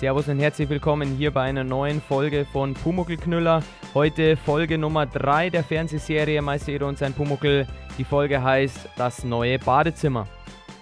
Servus und herzlich willkommen hier bei einer neuen Folge von Pumuckelknüller. Heute Folge Nummer 3 der Fernsehserie Meister Eder und sein Pumuckel. Die Folge heißt Das neue Badezimmer.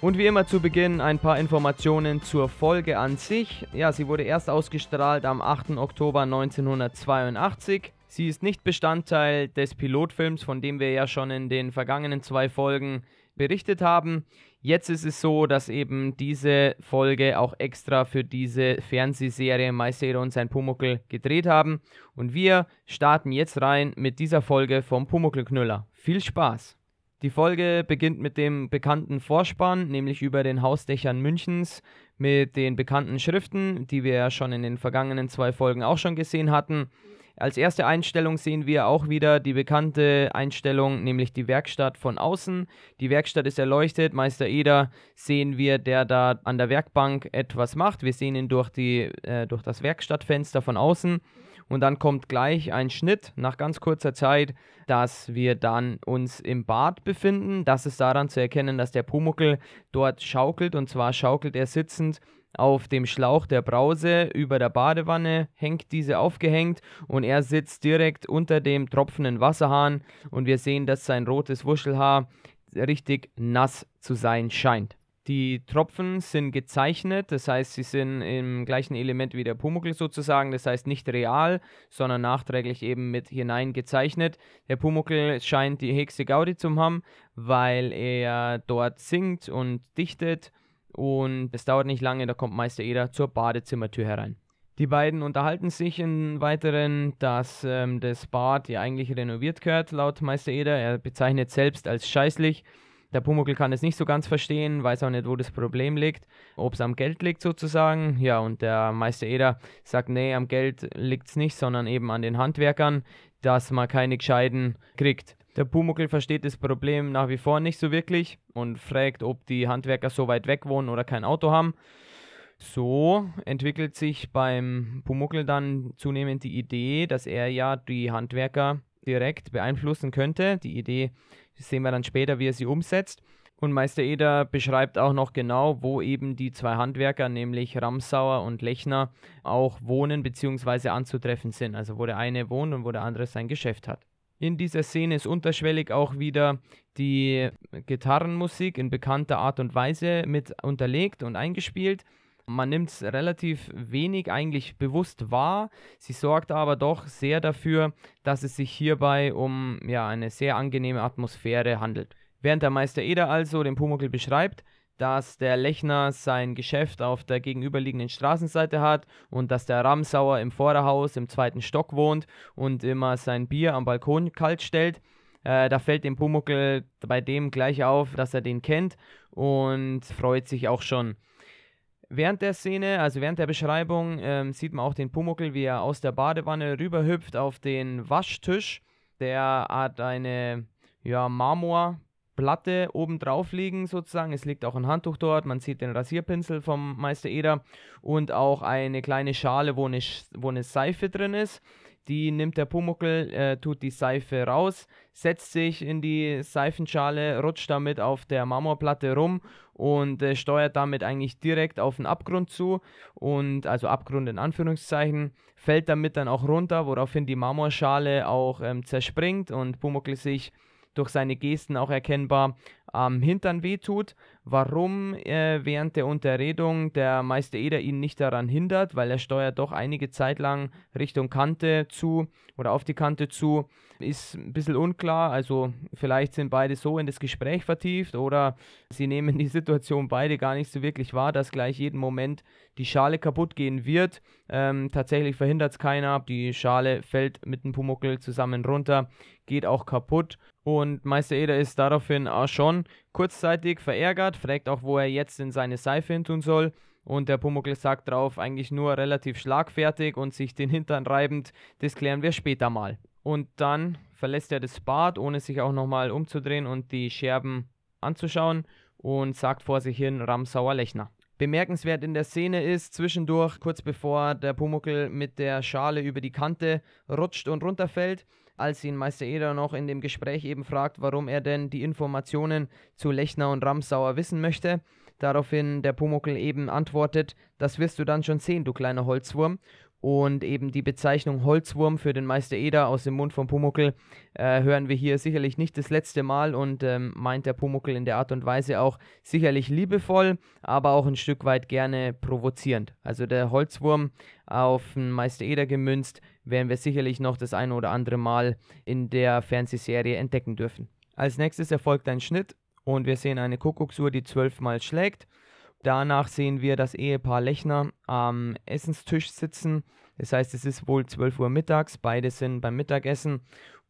Und wie immer zu Beginn ein paar Informationen zur Folge an sich. Ja, sie wurde erst ausgestrahlt am 8. Oktober 1982. Sie ist nicht Bestandteil des Pilotfilms, von dem wir ja schon in den vergangenen zwei Folgen berichtet haben. Jetzt ist es so, dass eben diese Folge auch extra für diese Fernsehserie Meister und sein Pumuckel gedreht haben. Und wir starten jetzt rein mit dieser Folge vom Pumuckelknüller. Viel Spaß! Die Folge beginnt mit dem bekannten Vorspann, nämlich über den Hausdächern Münchens, mit den bekannten Schriften, die wir ja schon in den vergangenen zwei Folgen auch schon gesehen hatten. Als erste Einstellung sehen wir auch wieder die bekannte Einstellung, nämlich die Werkstatt von außen. Die Werkstatt ist erleuchtet. Meister Eder sehen wir, der da an der Werkbank etwas macht. Wir sehen ihn durch, die, äh, durch das Werkstattfenster von außen. Und dann kommt gleich ein Schnitt nach ganz kurzer Zeit, dass wir dann uns im Bad befinden. Das ist daran zu erkennen, dass der Pumuckel dort schaukelt. Und zwar schaukelt er sitzend auf dem Schlauch der Brause über der Badewanne, hängt diese aufgehängt und er sitzt direkt unter dem tropfenden Wasserhahn und wir sehen, dass sein rotes Wuschelhaar richtig nass zu sein scheint. Die Tropfen sind gezeichnet, das heißt, sie sind im gleichen Element wie der Pumuckl sozusagen, das heißt nicht real, sondern nachträglich eben mit hinein gezeichnet. Der Pumuckl scheint die höchste Gaudi zu haben, weil er dort singt und dichtet und es dauert nicht lange, da kommt Meister Eder zur Badezimmertür herein. Die beiden unterhalten sich im Weiteren, dass ähm, das Bad ja eigentlich renoviert gehört, laut Meister Eder. Er bezeichnet selbst als scheißlich. Der Pumuckl kann es nicht so ganz verstehen, weiß auch nicht, wo das Problem liegt, ob es am Geld liegt sozusagen. Ja, und der Meister Eder sagt, nee, am Geld liegt es nicht, sondern eben an den Handwerkern, dass man keine Gescheiden kriegt. Der Pumuckl versteht das Problem nach wie vor nicht so wirklich und fragt, ob die Handwerker so weit weg wohnen oder kein Auto haben. So entwickelt sich beim Pumuckl dann zunehmend die Idee, dass er ja die Handwerker direkt beeinflussen könnte. Die Idee sehen wir dann später, wie er sie umsetzt. Und Meister Eder beschreibt auch noch genau, wo eben die zwei Handwerker, nämlich Ramsauer und Lechner, auch wohnen bzw. anzutreffen sind. Also wo der eine wohnt und wo der andere sein Geschäft hat. In dieser Szene ist unterschwellig auch wieder die Gitarrenmusik in bekannter Art und Weise mit unterlegt und eingespielt. Man nimmt es relativ wenig eigentlich bewusst wahr. Sie sorgt aber doch sehr dafür, dass es sich hierbei um ja, eine sehr angenehme Atmosphäre handelt. Während der Meister Eder also den Pumuckl beschreibt, dass der Lechner sein Geschäft auf der gegenüberliegenden Straßenseite hat und dass der Ramsauer im Vorderhaus im zweiten Stock wohnt und immer sein Bier am Balkon kalt stellt. Äh, da fällt dem Pumuckel bei dem gleich auf, dass er den kennt und freut sich auch schon. Während der Szene, also während der Beschreibung, ähm, sieht man auch den Pumuckel, wie er aus der Badewanne rüberhüpft auf den Waschtisch. Der hat eine ja, Marmor Platte oben drauf liegen sozusagen. Es liegt auch ein Handtuch dort. Man sieht den Rasierpinsel vom Meister Eder und auch eine kleine Schale, wo eine, wo eine Seife drin ist. Die nimmt der Pumuckel, äh, tut die Seife raus, setzt sich in die Seifenschale, rutscht damit auf der Marmorplatte rum und äh, steuert damit eigentlich direkt auf den Abgrund zu und also Abgrund in Anführungszeichen, fällt damit dann auch runter, woraufhin die Marmorschale auch ähm, zerspringt und Pumuckel sich durch seine Gesten auch erkennbar am Hintern wehtut. Warum äh, während der Unterredung der Meister Eder ihn nicht daran hindert, weil er steuert doch einige Zeit lang Richtung Kante zu oder auf die Kante zu, ist ein bisschen unklar. Also vielleicht sind beide so in das Gespräch vertieft oder sie nehmen die Situation beide gar nicht so wirklich wahr, dass gleich jeden Moment die Schale kaputt gehen wird. Ähm, tatsächlich verhindert es keiner. Die Schale fällt mit dem Pumuckel zusammen runter, geht auch kaputt. Und Meister Eder ist daraufhin auch schon kurzzeitig verärgert, fragt auch, wo er jetzt in seine Seife hin tun soll. Und der Pumuckl sagt drauf, eigentlich nur relativ schlagfertig und sich den Hintern reibend, das klären wir später mal. Und dann verlässt er das Bad, ohne sich auch nochmal umzudrehen und die Scherben anzuschauen und sagt vor sich hin Ramsauer Lechner. Bemerkenswert in der Szene ist, zwischendurch, kurz bevor der Pumuckl mit der Schale über die Kante rutscht und runterfällt, als ihn Meister Eder noch in dem Gespräch eben fragt, warum er denn die Informationen zu Lechner und Ramsauer wissen möchte. Daraufhin der Pumuckel eben antwortet, das wirst du dann schon sehen, du kleiner Holzwurm. Und eben die Bezeichnung Holzwurm für den Meister Eder aus dem Mund von Pumuckel äh, hören wir hier sicherlich nicht das letzte Mal und ähm, meint der Pumuckel in der Art und Weise auch sicherlich liebevoll, aber auch ein Stück weit gerne provozierend. Also der Holzwurm auf den Meister Eder gemünzt, werden wir sicherlich noch das eine oder andere Mal in der Fernsehserie entdecken dürfen. Als nächstes erfolgt ein Schnitt und wir sehen eine Kuckucksuhr, die zwölfmal schlägt. Danach sehen wir das Ehepaar Lechner am Essenstisch sitzen. Das heißt, es ist wohl 12 Uhr mittags. Beide sind beim Mittagessen.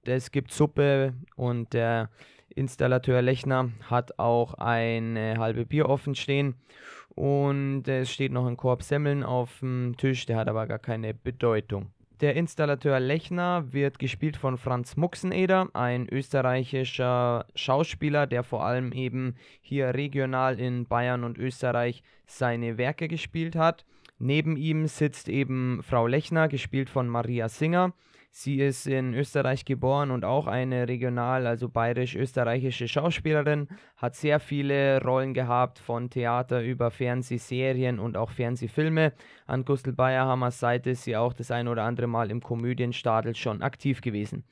Es gibt Suppe und der Installateur Lechner hat auch eine halbe Bier offen stehen. Und es steht noch ein Korb Semmeln auf dem Tisch, der hat aber gar keine Bedeutung. Der Installateur Lechner wird gespielt von Franz Muxeneder, ein österreichischer Schauspieler, der vor allem eben hier regional in Bayern und Österreich seine Werke gespielt hat. Neben ihm sitzt eben Frau Lechner, gespielt von Maria Singer. Sie ist in Österreich geboren und auch eine regional, also bayerisch-österreichische Schauspielerin, hat sehr viele Rollen gehabt, von Theater über Fernsehserien und auch Fernsehfilme. An Gustl Bayerhammers Seite ist sie auch das ein oder andere Mal im Komödienstadel schon aktiv gewesen.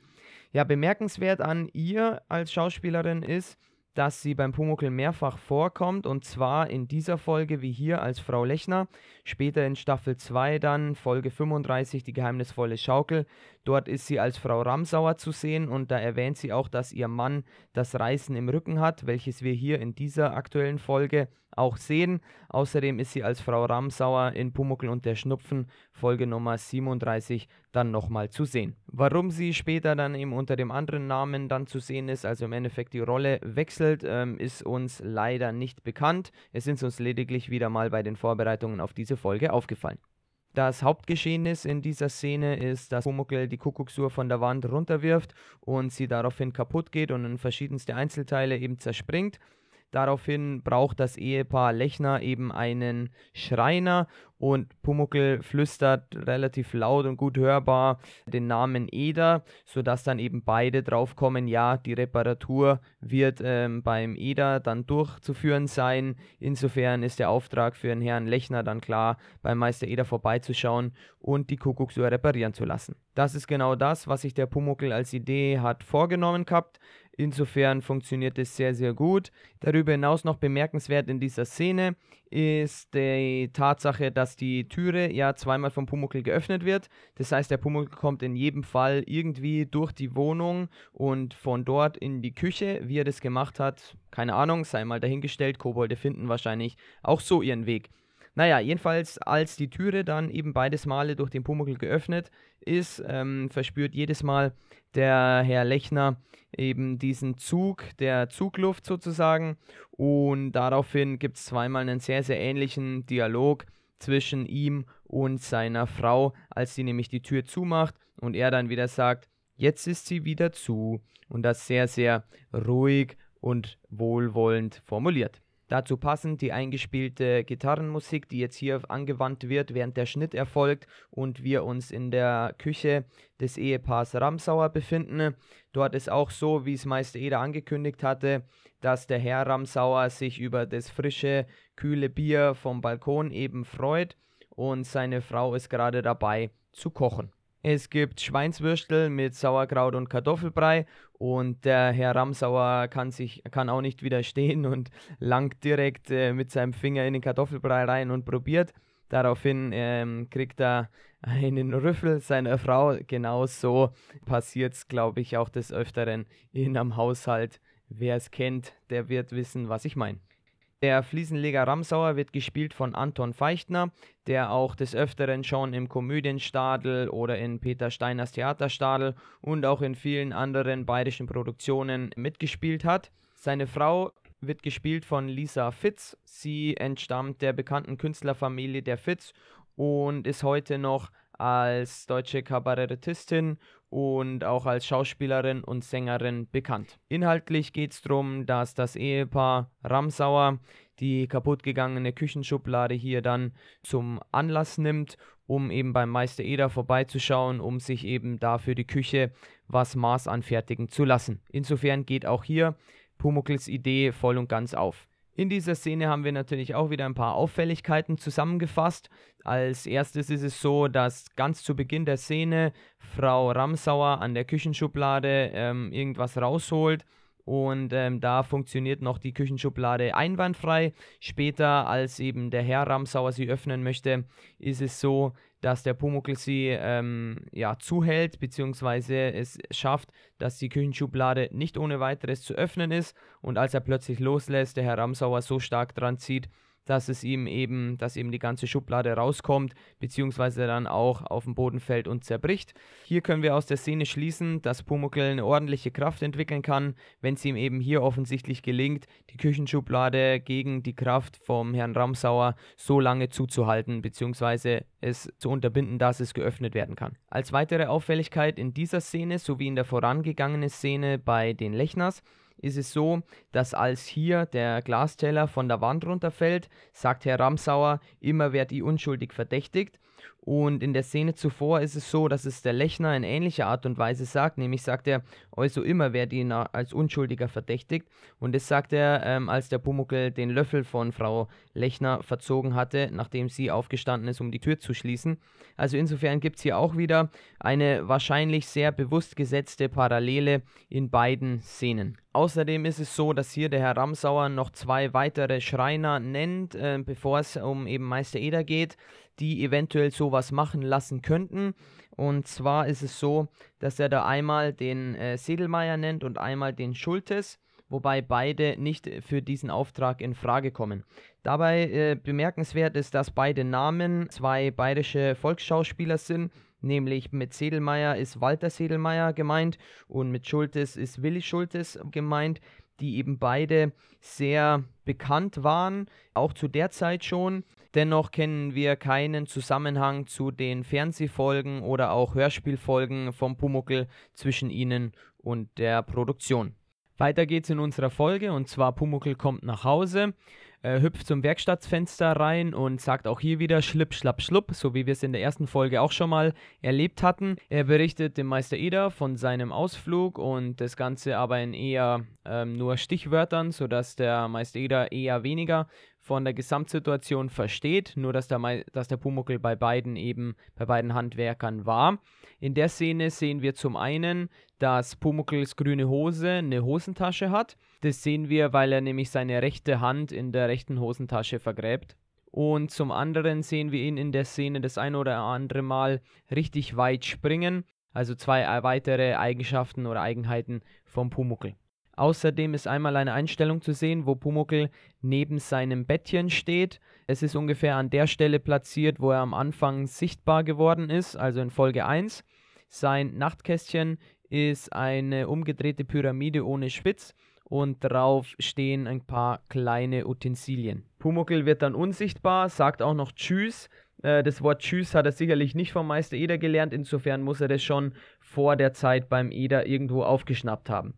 Ja, bemerkenswert an ihr als Schauspielerin ist, dass sie beim Pumuckl mehrfach vorkommt und zwar in dieser Folge wie hier als Frau Lechner, später in Staffel 2 dann Folge 35 die geheimnisvolle Schaukel. Dort ist sie als Frau Ramsauer zu sehen und da erwähnt sie auch, dass ihr Mann das Reißen im Rücken hat, welches wir hier in dieser aktuellen Folge auch sehen. Außerdem ist sie als Frau Ramsauer in Pumuckl und der Schnupfen, Folge Nummer 37, dann nochmal zu sehen. Warum sie später dann eben unter dem anderen Namen dann zu sehen ist, also im Endeffekt die Rolle wechselt, ähm, ist uns leider nicht bekannt. Es ist uns lediglich wieder mal bei den Vorbereitungen auf diese Folge aufgefallen. Das Hauptgeschehnis in dieser Szene ist, dass Pumuckl die Kuckucksuhr von der Wand runterwirft und sie daraufhin kaputt geht und in verschiedenste Einzelteile eben zerspringt. Daraufhin braucht das Ehepaar Lechner eben einen Schreiner und Pumuckel flüstert relativ laut und gut hörbar den Namen Eder, sodass dann eben beide draufkommen, ja, die Reparatur wird ähm, beim Eder dann durchzuführen sein. Insofern ist der Auftrag für den Herrn Lechner dann klar, beim Meister Eder vorbeizuschauen und die Kuckucksuhr reparieren zu lassen. Das ist genau das, was sich der Pumuckel als Idee hat vorgenommen gehabt. Insofern funktioniert es sehr, sehr gut. Darüber hinaus noch bemerkenswert in dieser Szene ist die Tatsache, dass die Türe ja zweimal vom Pumuckl geöffnet wird. Das heißt, der Pumuckl kommt in jedem Fall irgendwie durch die Wohnung und von dort in die Küche. Wie er das gemacht hat, keine Ahnung, sei mal dahingestellt. Kobolde finden wahrscheinlich auch so ihren Weg. Naja, jedenfalls, als die Türe dann eben beides Male durch den Pumuckl geöffnet ist, ähm, verspürt jedes Mal der Herr Lechner eben diesen Zug der Zugluft sozusagen. Und daraufhin gibt es zweimal einen sehr, sehr ähnlichen Dialog zwischen ihm und seiner Frau, als sie nämlich die Tür zumacht und er dann wieder sagt, jetzt ist sie wieder zu. Und das sehr, sehr ruhig und wohlwollend formuliert. Dazu passend die eingespielte Gitarrenmusik, die jetzt hier angewandt wird, während der Schnitt erfolgt und wir uns in der Küche des Ehepaars Ramsauer befinden. Dort ist auch so, wie es Meister Eder angekündigt hatte, dass der Herr Ramsauer sich über das frische, kühle Bier vom Balkon eben freut und seine Frau ist gerade dabei zu kochen. Es gibt Schweinswürstel mit Sauerkraut und Kartoffelbrei und der Herr Ramsauer kann sich kann auch nicht widerstehen und langt direkt äh, mit seinem Finger in den Kartoffelbrei rein und probiert. Daraufhin ähm, kriegt er einen Rüffel seiner Frau. Genauso passiert es, glaube ich, auch des Öfteren in einem Haushalt. Wer es kennt, der wird wissen, was ich meine. Der Fliesenleger Ramsauer wird gespielt von Anton Feichtner, der auch des Öfteren schon im Komödienstadel oder in Peter Steiners Theaterstadel und auch in vielen anderen bayerischen Produktionen mitgespielt hat. Seine Frau wird gespielt von Lisa Fitz. Sie entstammt der bekannten Künstlerfamilie der Fitz und ist heute noch als deutsche Kabarettistin und auch als Schauspielerin und Sängerin bekannt. Inhaltlich geht es darum, dass das Ehepaar Ramsauer die kaputtgegangene Küchenschublade hier dann zum Anlass nimmt, um eben beim Meister Eder vorbeizuschauen, um sich eben dafür die Küche was Maß anfertigen zu lassen. Insofern geht auch hier Pumuckls Idee voll und ganz auf. In dieser Szene haben wir natürlich auch wieder ein paar Auffälligkeiten zusammengefasst. Als erstes ist es so, dass ganz zu Beginn der Szene Frau Ramsauer an der Küchenschublade ähm, irgendwas rausholt und ähm, da funktioniert noch die Küchenschublade einwandfrei. Später, als eben der Herr Ramsauer sie öffnen möchte, ist es so, dass der Pumuckl sie ähm, ja, zuhält, beziehungsweise es schafft, dass die Küchenschublade nicht ohne weiteres zu öffnen ist. Und als er plötzlich loslässt, der Herr Ramsauer so stark dran zieht, dass es ihm eben, dass eben die ganze Schublade rauskommt, beziehungsweise dann auch auf den Boden fällt und zerbricht. Hier können wir aus der Szene schließen, dass Pumuckl eine ordentliche Kraft entwickeln kann, wenn es ihm eben hier offensichtlich gelingt, die Küchenschublade gegen die Kraft vom Herrn Ramsauer so lange zuzuhalten, beziehungsweise es zu unterbinden, dass es geöffnet werden kann. Als weitere Auffälligkeit in dieser Szene sowie in der vorangegangenen Szene bei den Lechners ist es so, dass als hier der Glasteller von der Wand runterfällt, sagt Herr Ramsauer, immer wird die unschuldig verdächtigt. Und in der Szene zuvor ist es so, dass es der Lechner in ähnlicher Art und Weise sagt, nämlich sagt er, also immer wird ihn als Unschuldiger verdächtigt. Und das sagt er, ähm, als der Pumuckel den Löffel von Frau Lechner verzogen hatte, nachdem sie aufgestanden ist, um die Tür zu schließen. Also insofern gibt es hier auch wieder eine wahrscheinlich sehr bewusst gesetzte Parallele in beiden Szenen. Außerdem ist es so, dass hier der Herr Ramsauer noch zwei weitere Schreiner nennt, äh, bevor es um eben Meister Eder geht, die eventuell sowas machen lassen könnten. Und zwar ist es so, dass er da einmal den äh, Sedelmeier nennt und einmal den Schultes, wobei beide nicht für diesen Auftrag in Frage kommen. Dabei äh, bemerkenswert ist, dass beide Namen zwei bayerische Volksschauspieler sind, nämlich mit Sedelmeier ist Walter Sedelmeier gemeint und mit Schultes ist Willi Schultes gemeint, die eben beide sehr bekannt waren, auch zu der Zeit schon. Dennoch kennen wir keinen Zusammenhang zu den Fernsehfolgen oder auch Hörspielfolgen vom Pumuckel zwischen ihnen und der Produktion. Weiter geht's in unserer Folge und zwar Pumuckel kommt nach Hause äh, hüpft zum Werkstattfenster rein und sagt auch hier wieder Schlipp, Schlapp, Schlupp, so wie wir es in der ersten Folge auch schon mal erlebt hatten. Er berichtet dem Meister Eder von seinem Ausflug und das Ganze aber in eher ähm, nur Stichwörtern, sodass der Meister Eder eher weniger von der Gesamtsituation versteht, nur dass der, dass der Pumuckel bei beiden eben, bei beiden Handwerkern war. In der Szene sehen wir zum einen, dass Pumuckls grüne Hose eine Hosentasche hat. Das sehen wir, weil er nämlich seine rechte Hand in der rechten Hosentasche vergräbt. Und zum anderen sehen wir ihn in der Szene das ein oder andere Mal richtig weit springen. Also zwei weitere Eigenschaften oder Eigenheiten vom Pumuckel. Außerdem ist einmal eine Einstellung zu sehen, wo Pumuckl neben seinem Bettchen steht. Es ist ungefähr an der Stelle platziert, wo er am Anfang sichtbar geworden ist, also in Folge 1. Sein Nachtkästchen ist eine umgedrehte Pyramide ohne Spitz und drauf stehen ein paar kleine Utensilien. Pumuckl wird dann unsichtbar, sagt auch noch Tschüss. Äh, das Wort Tschüss hat er sicherlich nicht vom Meister Eder gelernt, insofern muss er das schon vor der Zeit beim Eder irgendwo aufgeschnappt haben.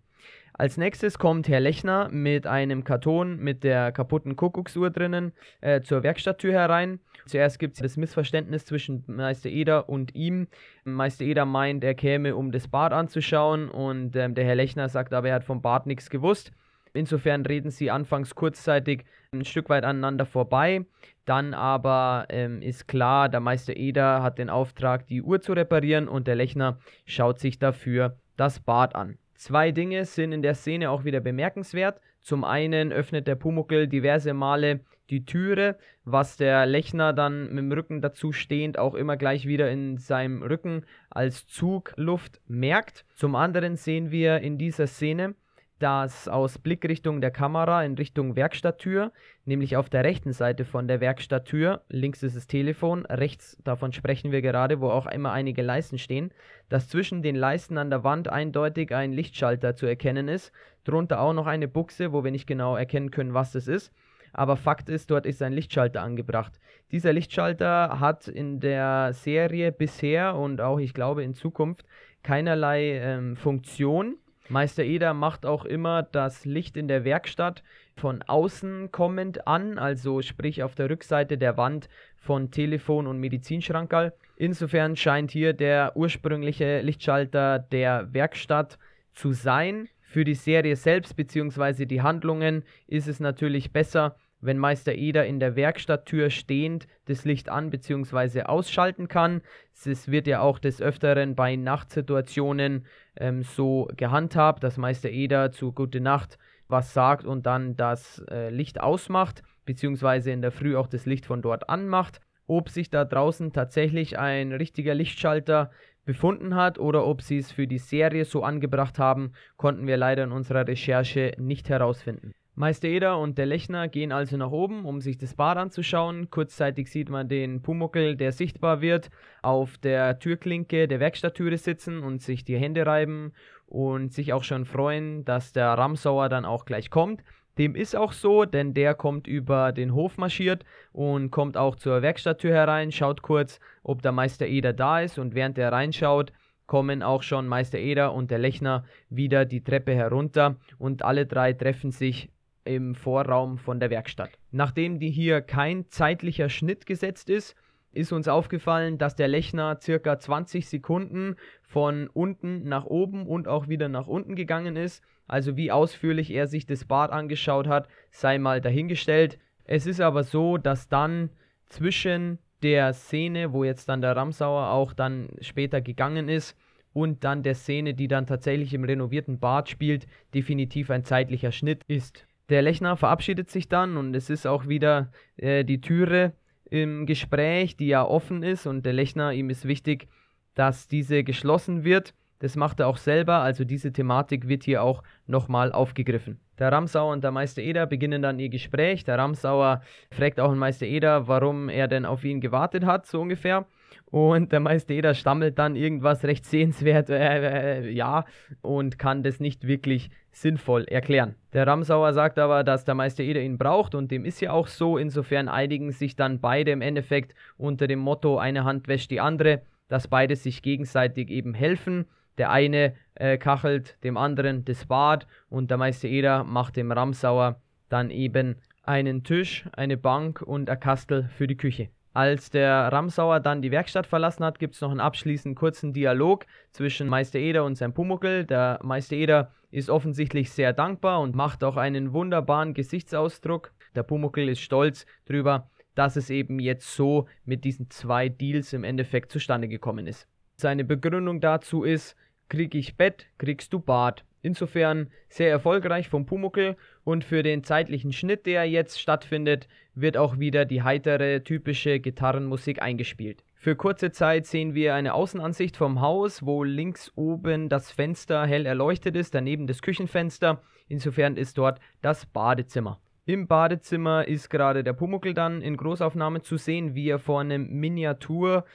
Als nächstes kommt Herr Lechner mit einem Karton mit der kaputten Kuckucksuhr drinnen äh, zur Werkstatttür herein. Zuerst gibt es das Missverständnis zwischen Meister Eder und ihm. Meister Eder meint, er käme, um das Bad anzuschauen und ähm, der Herr Lechner sagt aber, er hat vom Bad nichts gewusst. Insofern reden sie anfangs kurzzeitig ein Stück weit aneinander vorbei. Dann aber ähm, ist klar, der Meister Eder hat den Auftrag, die Uhr zu reparieren und der Lechner schaut sich dafür das Bad an. Zwei Dinge sind in der Szene auch wieder bemerkenswert. Zum einen öffnet der Pumuckel diverse Male die Türe, was der Lechner dann mit dem Rücken dazu stehend auch immer gleich wieder in seinem Rücken als Zugluft merkt. Zum anderen sehen wir in dieser Szene, dass aus Blickrichtung der Kamera in Richtung Werkstatttür, nämlich auf der rechten Seite von der Werkstatttür, links ist das Telefon, rechts davon sprechen wir gerade, wo auch immer einige Leisten stehen, dass zwischen den Leisten an der Wand eindeutig ein Lichtschalter zu erkennen ist, drunter auch noch eine Buchse, wo wir nicht genau erkennen können, was das ist. Aber Fakt ist, dort ist ein Lichtschalter angebracht. Dieser Lichtschalter hat in der Serie bisher und auch ich glaube in Zukunft keinerlei ähm, Funktion Meister Eder macht auch immer das Licht in der Werkstatt von außen kommend an, also sprich auf der Rückseite der Wand von Telefon und Medizinschrankerl. Insofern scheint hier der ursprüngliche Lichtschalter der Werkstatt zu sein. Für die Serie selbst bzw. die Handlungen ist es natürlich besser, wenn Meister Eder in der Werkstatttür stehend das Licht an bzw. ausschalten kann. Es wird ja auch des Öfteren bei Nachtsituationen ähm, so gehandhabt, dass Meister Eder zu Gute Nacht was sagt und dann das äh, Licht ausmacht, beziehungsweise in der Früh auch das Licht von dort anmacht. Ob sich da draußen tatsächlich ein richtiger Lichtschalter befunden hat oder ob sie es für die Serie so angebracht haben, konnten wir leider in unserer Recherche nicht herausfinden. Meister Eder und der Lechner gehen also nach oben, um sich das Bad anzuschauen. Kurzzeitig sieht man den Pumuckel, der sichtbar wird, auf der Türklinke der Werkstatttüre sitzen und sich die Hände reiben und sich auch schon freuen, dass der Ramsauer dann auch gleich kommt. Dem ist auch so, denn der kommt über den Hof marschiert und kommt auch zur Werkstatttür herein, schaut kurz, ob der Meister Eder da ist und während er reinschaut, kommen auch schon Meister Eder und der Lechner wieder die Treppe herunter und alle drei treffen sich im Vorraum von der Werkstatt. Nachdem die hier kein zeitlicher Schnitt gesetzt ist, ist uns aufgefallen, dass der Lechner circa 20 Sekunden von unten nach oben und auch wieder nach unten gegangen ist. Also wie ausführlich er sich das Bad angeschaut hat, sei mal dahingestellt. Es ist aber so, dass dann zwischen der Szene, wo jetzt dann der Ramsauer auch dann später gegangen ist, und dann der Szene, die dann tatsächlich im renovierten Bad spielt, definitiv ein zeitlicher Schnitt ist. Der Lechner verabschiedet sich dann und es ist auch wieder äh, die Türe im Gespräch, die ja offen ist und der Lechner, ihm ist wichtig, dass diese geschlossen wird. Das macht er auch selber, also diese Thematik wird hier auch nochmal aufgegriffen. Der Ramsauer und der Meister Eder beginnen dann ihr Gespräch. Der Ramsauer fragt auch den Meister Eder, warum er denn auf ihn gewartet hat, so ungefähr. Und der Meister Eder stammelt dann irgendwas recht sehenswert, äh, äh, ja, und kann das nicht wirklich sinnvoll erklären. Der Ramsauer sagt aber, dass der Meister Eder ihn braucht und dem ist ja auch so. Insofern einigen sich dann beide im Endeffekt unter dem Motto, eine Hand wäscht die andere, dass beide sich gegenseitig eben helfen. Der eine äh, kachelt dem anderen das Bad und der Meister Eder macht dem Ramsauer dann eben einen Tisch, eine Bank und ein Kastel für die Küche. Als der Ramsauer dann die Werkstatt verlassen hat, gibt es noch einen abschließend kurzen Dialog zwischen Meister Eder und seinem Pumuckel. Der Meister Eder ist offensichtlich sehr dankbar und macht auch einen wunderbaren Gesichtsausdruck. Der Pumuckel ist stolz darüber, dass es eben jetzt so mit diesen zwei Deals im Endeffekt zustande gekommen ist. Seine Begründung dazu ist, krieg ich Bett, kriegst du Bad. Insofern sehr erfolgreich vom Pumuckel und für den zeitlichen Schnitt, der jetzt stattfindet, wird auch wieder die heitere, typische Gitarrenmusik eingespielt. Für kurze Zeit sehen wir eine Außenansicht vom Haus, wo links oben das Fenster hell erleuchtet ist, daneben das Küchenfenster. Insofern ist dort das Badezimmer. Im Badezimmer ist gerade der Pumuckel dann in Großaufnahme zu sehen, wie er vor einem Miniatur-Klo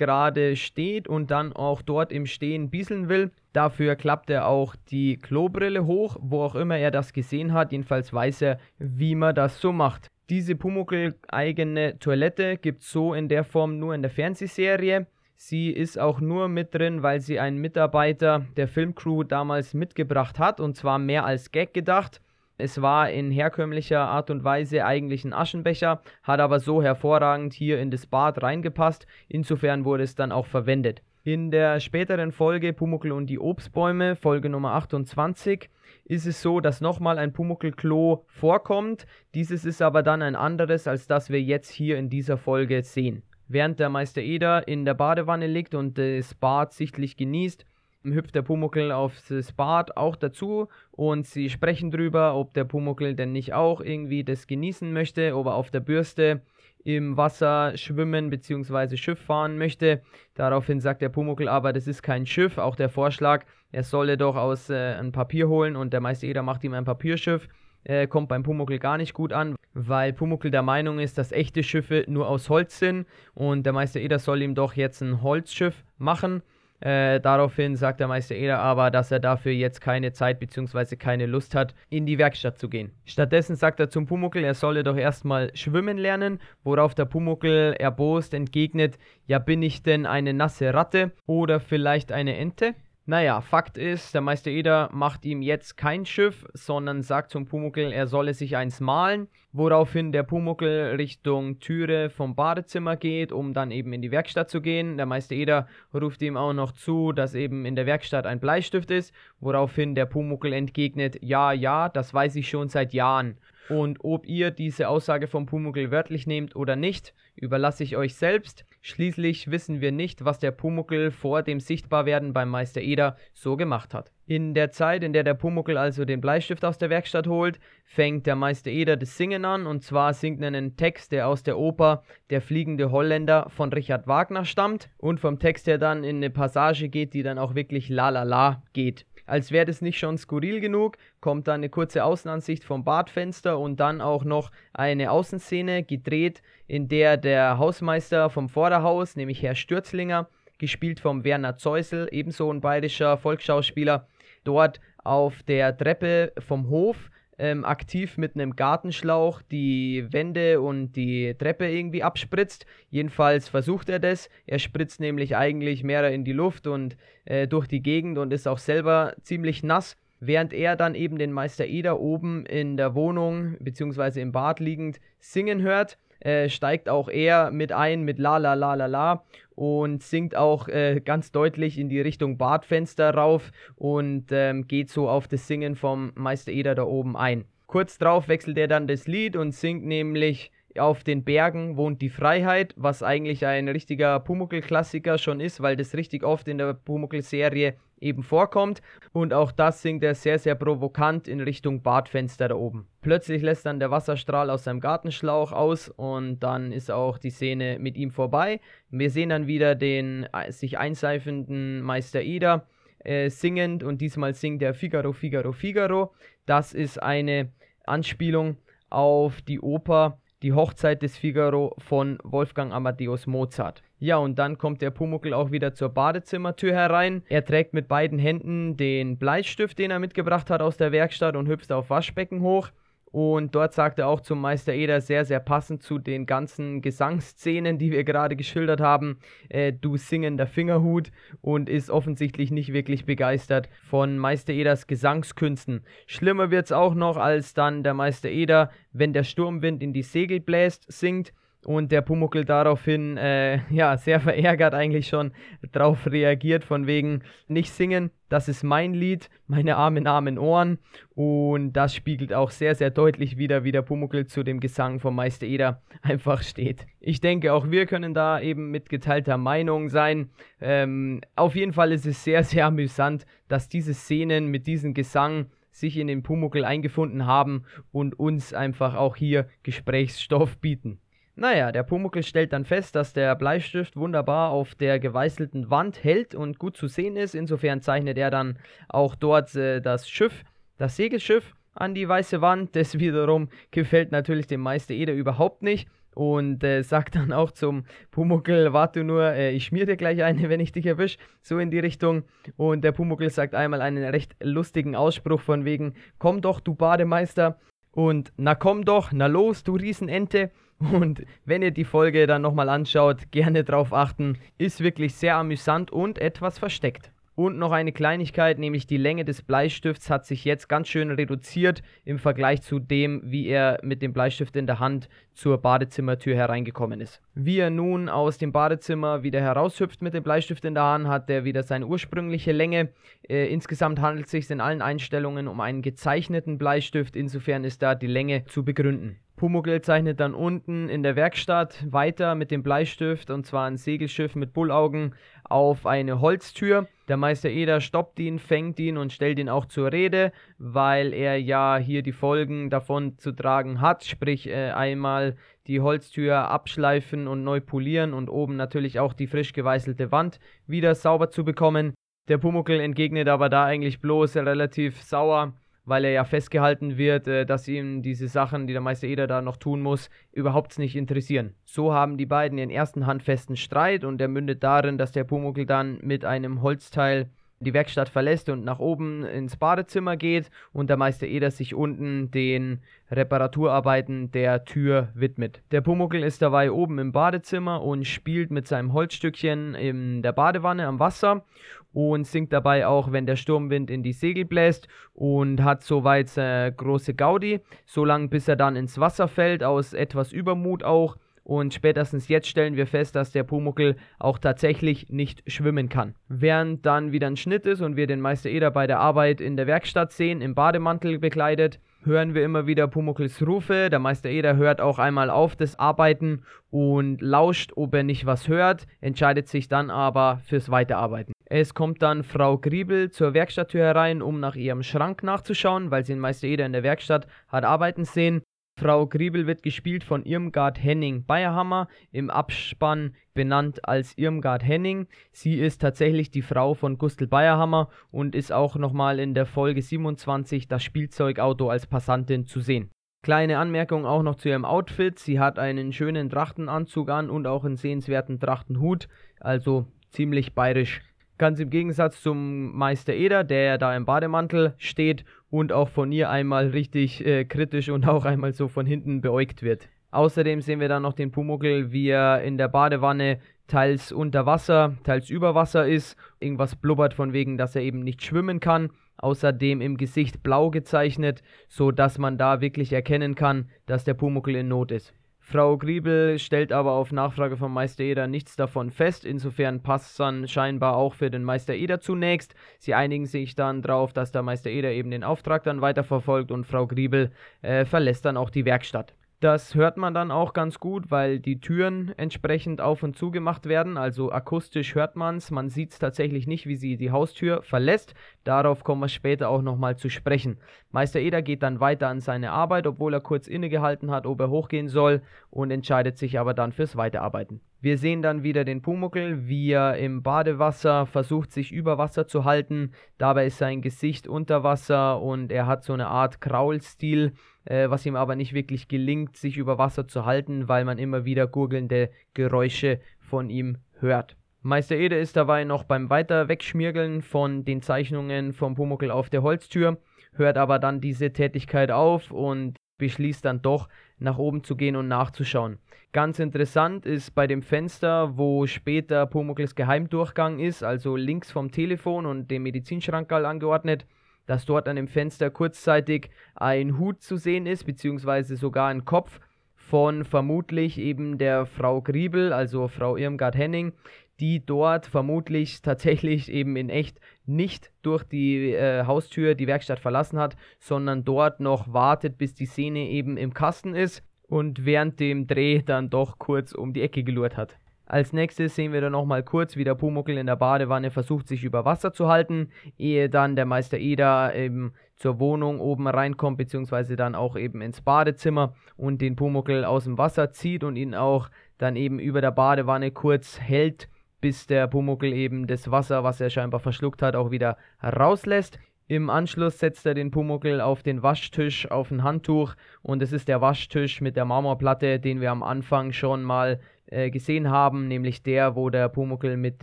gerade steht und dann auch dort im Stehen bieseln will. Dafür klappt er auch die Klobrille hoch, wo auch immer er das gesehen hat. Jedenfalls weiß er, wie man das so macht. Diese Pumuckl-eigene Toilette gibt es so in der Form nur in der Fernsehserie. Sie ist auch nur mit drin, weil sie einen Mitarbeiter der Filmcrew damals mitgebracht hat und zwar mehr als Gag gedacht. Es war in herkömmlicher Art und Weise eigentlich ein Aschenbecher, hat aber so hervorragend hier in das Bad reingepasst. Insofern wurde es dann auch verwendet. In der späteren Folge Pumuckl und die Obstbäume, Folge Nummer 28, ist es so, dass nochmal ein Pumuckl-Klo vorkommt. Dieses ist aber dann ein anderes, als das wir jetzt hier in dieser Folge sehen. Während der Meister Eder in der Badewanne liegt und das Bad sichtlich genießt, hüpft der Pumuckel auf das Bad auch dazu und sie sprechen drüber, ob der Pumuckel denn nicht auch irgendwie das genießen möchte, ob er auf der Bürste im Wasser schwimmen bzw. Schiff fahren möchte. Daraufhin sagt der Pumuckel aber, das ist kein Schiff. Auch der Vorschlag, er solle doch aus äh, ein Papier holen und der Meister Eder macht ihm ein Papierschiff. Äh, kommt beim Pumuckel gar nicht gut an, weil Pumuckel der Meinung ist, dass echte Schiffe nur aus Holz sind und der Meister Eder soll ihm doch jetzt ein Holzschiff machen. Äh, daraufhin sagt der Meister Eder aber, dass er dafür jetzt keine Zeit bzw. keine Lust hat, in die Werkstatt zu gehen. Stattdessen sagt er zum Pumuckel, er solle doch erstmal schwimmen lernen, worauf der Pumuckel erbost entgegnet, ja bin ich denn eine nasse Ratte oder vielleicht eine Ente? Naja, Fakt ist, der Meister Eder macht ihm jetzt kein Schiff, sondern sagt zum Pumuckel, er solle sich eins malen, woraufhin der Pumuckel Richtung Türe vom Badezimmer geht, um dann eben in die Werkstatt zu gehen. Der Meister Eder ruft ihm auch noch zu, dass eben in der Werkstatt ein Bleistift ist, woraufhin der Pumuckel entgegnet, ja, ja, das weiß ich schon seit Jahren. Und ob ihr diese Aussage vom Pumuckel wörtlich nehmt oder nicht, überlasse ich euch selbst. Schließlich wissen wir nicht, was der Pumuckel vor dem Sichtbarwerden beim Meister Eder so gemacht hat. In der Zeit, in der der Pumuckel also den Bleistift aus der Werkstatt holt, fängt der Meister Eder das Singen an und zwar singt er einen Text, der aus der Oper Der fliegende Holländer von Richard Wagner stammt und vom Text her dann in eine Passage geht, die dann auch wirklich la la la geht. Als wäre das nicht schon skurril genug, kommt dann eine kurze Außenansicht vom Badfenster und dann auch noch eine Außenszene gedreht, in der der Hausmeister vom Vorderhaus, nämlich Herr Stürzlinger, gespielt vom Werner Zeusel, ebenso ein bayerischer Volksschauspieler, dort auf der Treppe vom Hof ähm, aktiv mit einem Gartenschlauch die Wände und die Treppe irgendwie abspritzt. Jedenfalls versucht er das. Er spritzt nämlich eigentlich mehr in die Luft und äh, durch die Gegend und ist auch selber ziemlich nass. Während er dann eben den Meister Eder oben in der Wohnung bzw. im Bad liegend singen hört, äh, steigt auch er mit ein mit La La La La La und singt auch äh, ganz deutlich in die Richtung Badfenster rauf und ähm, geht so auf das Singen vom Meister Eder da oben ein. Kurz darauf wechselt er dann das Lied und singt nämlich auf den Bergen wohnt die Freiheit, was eigentlich ein richtiger Pumuckl-Klassiker schon ist, weil das richtig oft in der Pumuckl-Serie eben vorkommt. Und auch das singt er sehr, sehr provokant in Richtung Badfenster da oben. Plötzlich lässt dann der Wasserstrahl aus seinem Gartenschlauch aus und dann ist auch die Szene mit ihm vorbei. Wir sehen dann wieder den äh, sich einseifenden Meister Ida äh, singend und diesmal singt er Figaro, Figaro, Figaro. Das ist eine Anspielung auf die Oper Die Hochzeit des Figaro von Wolfgang Amadeus Mozart. Ja, und dann kommt der Pumuckel auch wieder zur Badezimmertür herein. Er trägt mit beiden Händen den Bleistift, den er mitgebracht hat aus der Werkstatt und hüpft auf Waschbecken hoch. Und dort sagt er auch zum Meister Eder sehr, sehr passend zu den ganzen Gesangsszenen, die wir gerade geschildert haben, äh, du singender Fingerhut und ist offensichtlich nicht wirklich begeistert von Meister Eders Gesangskünsten. Schlimmer wird's auch noch, als dann der Meister Eder, wenn der Sturmwind in die Segel bläst, singt und der Pumuckel daraufhin, äh, ja, sehr verärgert eigentlich schon darauf reagiert, von wegen nicht singen, das ist mein Lied, meine armen, armen Ohren. Und das spiegelt auch sehr, sehr deutlich wieder, wie der Pumuckel zu dem Gesang von Meister Eder einfach steht. Ich denke, auch wir können da eben mit geteilter Meinung sein. Ähm, auf jeden Fall ist es sehr, sehr amüsant, dass diese Szenen mit diesem Gesang sich in den Pumuckel eingefunden haben und uns einfach auch hier Gesprächsstoff bieten. Naja, der Pumuckel stellt dann fest, dass der Bleistift wunderbar auf der geweißelten Wand hält und gut zu sehen ist. Insofern zeichnet er dann auch dort äh, das Schiff, das Segelschiff an die weiße Wand. Das wiederum gefällt natürlich dem Meister Eder überhaupt nicht und äh, sagt dann auch zum Pumuckel, warte nur, äh, ich schmier dir gleich eine, wenn ich dich erwisch, so in die Richtung. Und der Pumuckel sagt einmal einen recht lustigen Ausspruch von wegen, komm doch, du Bademeister, und na komm doch, na los, du Riesenente. Und wenn ihr die Folge dann nochmal anschaut, gerne drauf achten. Ist wirklich sehr amüsant und etwas versteckt. Und noch eine Kleinigkeit, nämlich die Länge des Bleistifts hat sich jetzt ganz schön reduziert im Vergleich zu dem, wie er mit dem Bleistift in der Hand zur Badezimmertür hereingekommen ist. Wie er nun aus dem Badezimmer wieder heraushüpft mit dem Bleistift in der Hand, hat er wieder seine ursprüngliche Länge. Äh, insgesamt handelt es sich in allen Einstellungen um einen gezeichneten Bleistift, insofern ist da die Länge zu begründen. Pumuckl zeichnet dann unten in der Werkstatt weiter mit dem Bleistift und zwar ein Segelschiff mit Bullaugen auf eine Holztür. Der Meister Eder stoppt ihn, fängt ihn und stellt ihn auch zur Rede, weil er ja hier die Folgen davon zu tragen hat, sprich äh, einmal die Holztür abschleifen und neu polieren und oben natürlich auch die frisch geweißelte Wand wieder sauber zu bekommen. Der Pumuckl entgegnet aber da eigentlich bloß relativ sauer, weil er ja festgehalten wird, äh, dass ihm diese Sachen, die der Meister Eder da noch tun muss, überhaupt nicht interessieren. So haben die beiden ihren ersten handfesten Streit und der mündet darin, dass der Pumuckl dann mit einem Holzteil die Werkstatt verlässt und nach oben ins Badezimmer geht und der Meister Eder sich unten den Reparaturarbeiten der Tür widmet. Der Pumuckel ist dabei oben im Badezimmer und spielt mit seinem Holzstückchen in der Badewanne am Wasser und singt dabei auch, wenn der Sturmwind in die Segel bläst und hat soweit äh, große Gaudi, solange bis er dann ins Wasser fällt, aus etwas Übermut auch und spätestens jetzt stellen wir fest, dass der Pumuckel auch tatsächlich nicht schwimmen kann. Während dann wieder ein Schnitt ist und wir den Meister Eder bei der Arbeit in der Werkstatt sehen, im Bademantel bekleidet, hören wir immer wieder Pumuckls Rufe. Der Meister Eder hört auch einmal auf das Arbeiten und lauscht, ob er nicht was hört, entscheidet sich dann aber fürs Weiterarbeiten. Es kommt dann Frau Griebel zur Werkstatttür herein, um nach ihrem Schrank nachzuschauen, weil sie den Meister Eder in der Werkstatt hat arbeiten sehen. Frau Griebel wird gespielt von Irmgard Henning Bayerhammer, im Abspann benannt als Irmgard Henning. Sie ist tatsächlich die Frau von Gustl Bayerhammer und ist auch nochmal in der Folge 27 das Spielzeugauto als Passantin zu sehen. Kleine Anmerkung auch noch zu ihrem Outfit. Sie hat einen schönen Trachtenanzug an und auch einen sehenswerten Trachtenhut, also ziemlich bayerisch. Ganz im Gegensatz zum Meister Eder, der da im Bademantel steht und auch von ihr einmal richtig äh, kritisch und auch einmal so von hinten beäugt wird. Außerdem sehen wir dann noch den Pumuckel, wie er in der Badewanne teils unter Wasser, teils über Wasser ist. Irgendwas blubbert von wegen, dass er eben nicht schwimmen kann. Außerdem im Gesicht blau gezeichnet, so dass man da wirklich erkennen kann, dass der Pumuckel in Not ist. Frau Griebel stellt aber auf Nachfrage von Meister Eder nichts davon fest. Insofern passt es dann scheinbar auch für den Meister Eder zunächst. Sie einigen sich dann darauf, dass der Meister Eder eben den Auftrag dann weiterverfolgt und Frau Griebel äh, verlässt dann auch die Werkstatt. Das hört man dann auch ganz gut, weil die Türen entsprechend auf und zu gemacht werden. Also akustisch hört man es. Man sieht es tatsächlich nicht, wie sie die Haustür verlässt. Darauf kommen wir später auch nochmal zu sprechen. Meister Eder geht dann weiter an seine Arbeit, obwohl er kurz innegehalten hat, ob er hochgehen soll und entscheidet sich aber dann fürs Weiterarbeiten. Wir sehen dann wieder den Pumuckel, wie er im Badewasser versucht, sich über Wasser zu halten. Dabei ist sein Gesicht unter Wasser und er hat so eine Art Kraulstil äh, was ihm aber nicht wirklich gelingt, sich über Wasser zu halten, weil man immer wieder gurgelnde Geräusche von ihm hört. Meister Ede ist dabei noch beim weiter Wegschmirgeln von den Zeichnungen vom Pumuckel auf der Holztür, hört aber dann diese Tätigkeit auf und beschließt dann doch, nach oben zu gehen und nachzuschauen. Ganz interessant ist bei dem Fenster, wo später Pumuckls Geheimdurchgang ist, also links vom Telefon und dem Medizinschrank angeordnet, dass dort an dem Fenster kurzzeitig ein Hut zu sehen ist, beziehungsweise sogar ein Kopf von vermutlich eben der Frau Griebel, also Frau Irmgard Henning, die dort vermutlich tatsächlich eben in echt nicht durch die äh, Haustür die Werkstatt verlassen hat, sondern dort noch wartet, bis die Szene eben im Kasten ist und während dem Dreh dann doch kurz um die Ecke gelurrt hat. Als nächstes sehen wir dann nochmal kurz, wie der Pumuckel in der Badewanne versucht, sich über Wasser zu halten, ehe dann der Meister Eder eben zur Wohnung oben reinkommt, beziehungsweise dann auch eben ins Badezimmer und den Pumuckel aus dem Wasser zieht und ihn auch dann eben über der Badewanne kurz hält, bis der Pumuckel eben das Wasser, was er scheinbar verschluckt hat, auch wieder rauslässt. Im Anschluss setzt er den Pumuckel auf den Waschtisch, auf ein Handtuch und es ist der Waschtisch mit der Marmorplatte, den wir am Anfang schon mal äh, gesehen haben, nämlich der, wo der Pumuckel mit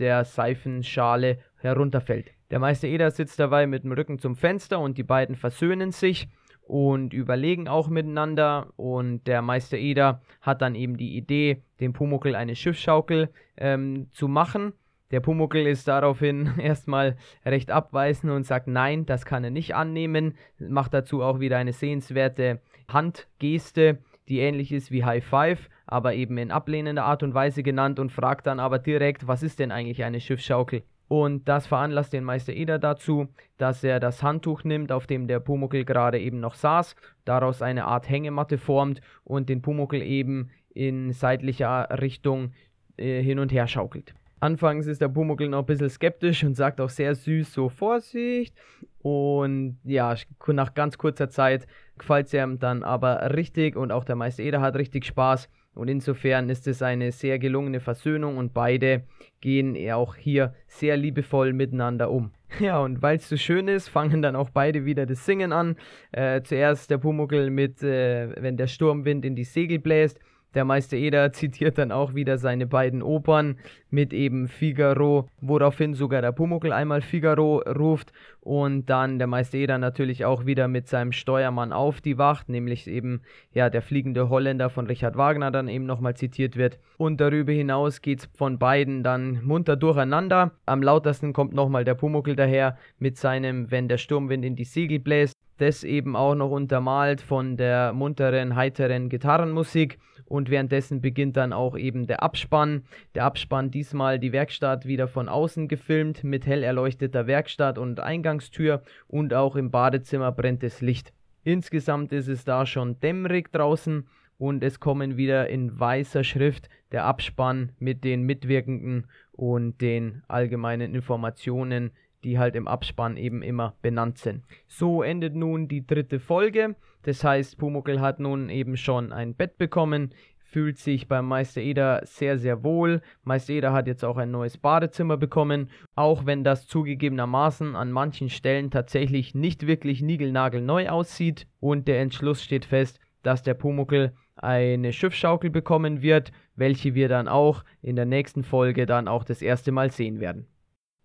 der Seifenschale herunterfällt. Der Meister Eder sitzt dabei mit dem Rücken zum Fenster und die beiden versöhnen sich und überlegen auch miteinander und der Meister Eder hat dann eben die Idee, dem Pumuckel eine Schiffsschaukel ähm, zu machen. Der Pumuckel ist daraufhin erstmal recht abweisend und sagt nein, das kann er nicht annehmen, macht dazu auch wieder eine sehenswerte Handgeste, die ähnlich ist wie High Five aber eben in ablehnender Art und Weise genannt und fragt dann aber direkt, was ist denn eigentlich eine Schiffsschaukel? Und das veranlasst den Meister Eder dazu, dass er das Handtuch nimmt, auf dem der Pumuckel gerade eben noch saß, daraus eine Art Hängematte formt und den Pumuckel eben in seitlicher Richtung äh, hin und her schaukelt. Anfangs ist der Pumuckel noch ein bisschen skeptisch und sagt auch sehr süß so Vorsicht. Und ja, nach ganz kurzer Zeit gefällt es ihm dann aber richtig und auch der Meister Eder hat richtig Spaß und insofern ist es eine sehr gelungene Versöhnung und beide gehen auch hier sehr liebevoll miteinander um. Ja, und weil es so schön ist, fangen dann auch beide wieder das Singen an. Äh, zuerst der Pumuckel mit, äh, wenn der Sturmwind in die Segel bläst, Der Meister Eder zitiert dann auch wieder seine beiden Opern mit eben Figaro, woraufhin sogar der Pumuckl einmal Figaro ruft und dann der Meister Eder natürlich auch wieder mit seinem Steuermann auf die Wacht, nämlich eben ja der fliegende Holländer von Richard Wagner dann eben nochmal zitiert wird. Und darüber hinaus geht es von beiden dann munter durcheinander. Am lautesten kommt nochmal der Pumuckl daher mit seinem Wenn der Sturmwind in die Segel bläst das eben auch noch untermalt von der munteren, heiteren Gitarrenmusik und währenddessen beginnt dann auch eben der Abspann. Der Abspann diesmal die Werkstatt wieder von außen gefilmt mit hell erleuchteter Werkstatt und Eingangstür und auch im Badezimmer brennt das Licht. Insgesamt ist es da schon dämmerig draußen und es kommen wieder in weißer Schrift der Abspann mit den Mitwirkenden und den allgemeinen Informationen die halt im Abspann eben immer benannt sind. So endet nun die dritte Folge. Das heißt, Pumuckl hat nun eben schon ein Bett bekommen, fühlt sich beim Meister Eder sehr, sehr wohl. Meister Eder hat jetzt auch ein neues Badezimmer bekommen, auch wenn das zugegebenermaßen an manchen Stellen tatsächlich nicht wirklich niegelnagelneu aussieht. Und der Entschluss steht fest, dass der Pumuckl eine Schiffsschaukel bekommen wird, welche wir dann auch in der nächsten Folge dann auch das erste Mal sehen werden.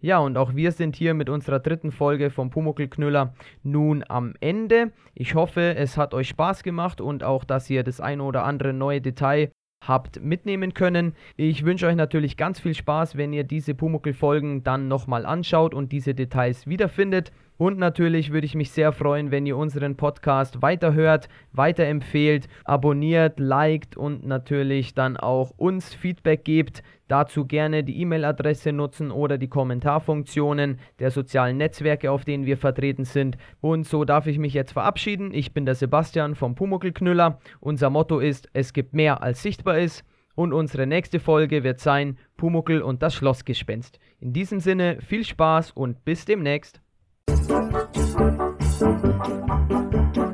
Ja, und auch wir sind hier mit unserer dritten Folge vom Pumuckelknüller nun am Ende. Ich hoffe, es hat euch Spaß gemacht und auch, dass ihr das ein oder andere neue Detail habt mitnehmen können. Ich wünsche euch natürlich ganz viel Spaß, wenn ihr diese Pumuckel-Folgen dann nochmal anschaut und diese Details wiederfindet. Und natürlich würde ich mich sehr freuen, wenn ihr unseren Podcast weiterhört, weiterempfehlt, abonniert, liked und natürlich dann auch uns Feedback gebt. Dazu gerne die E-Mail-Adresse nutzen oder die Kommentarfunktionen der sozialen Netzwerke, auf denen wir vertreten sind. Und so darf ich mich jetzt verabschieden. Ich bin der Sebastian vom Pumuckelknüller. Unser Motto ist, es gibt mehr als sichtbar ist. Und unsere nächste Folge wird sein Pumuckel und das Schlossgespenst. In diesem Sinne viel Spaß und bis demnächst. Thank you.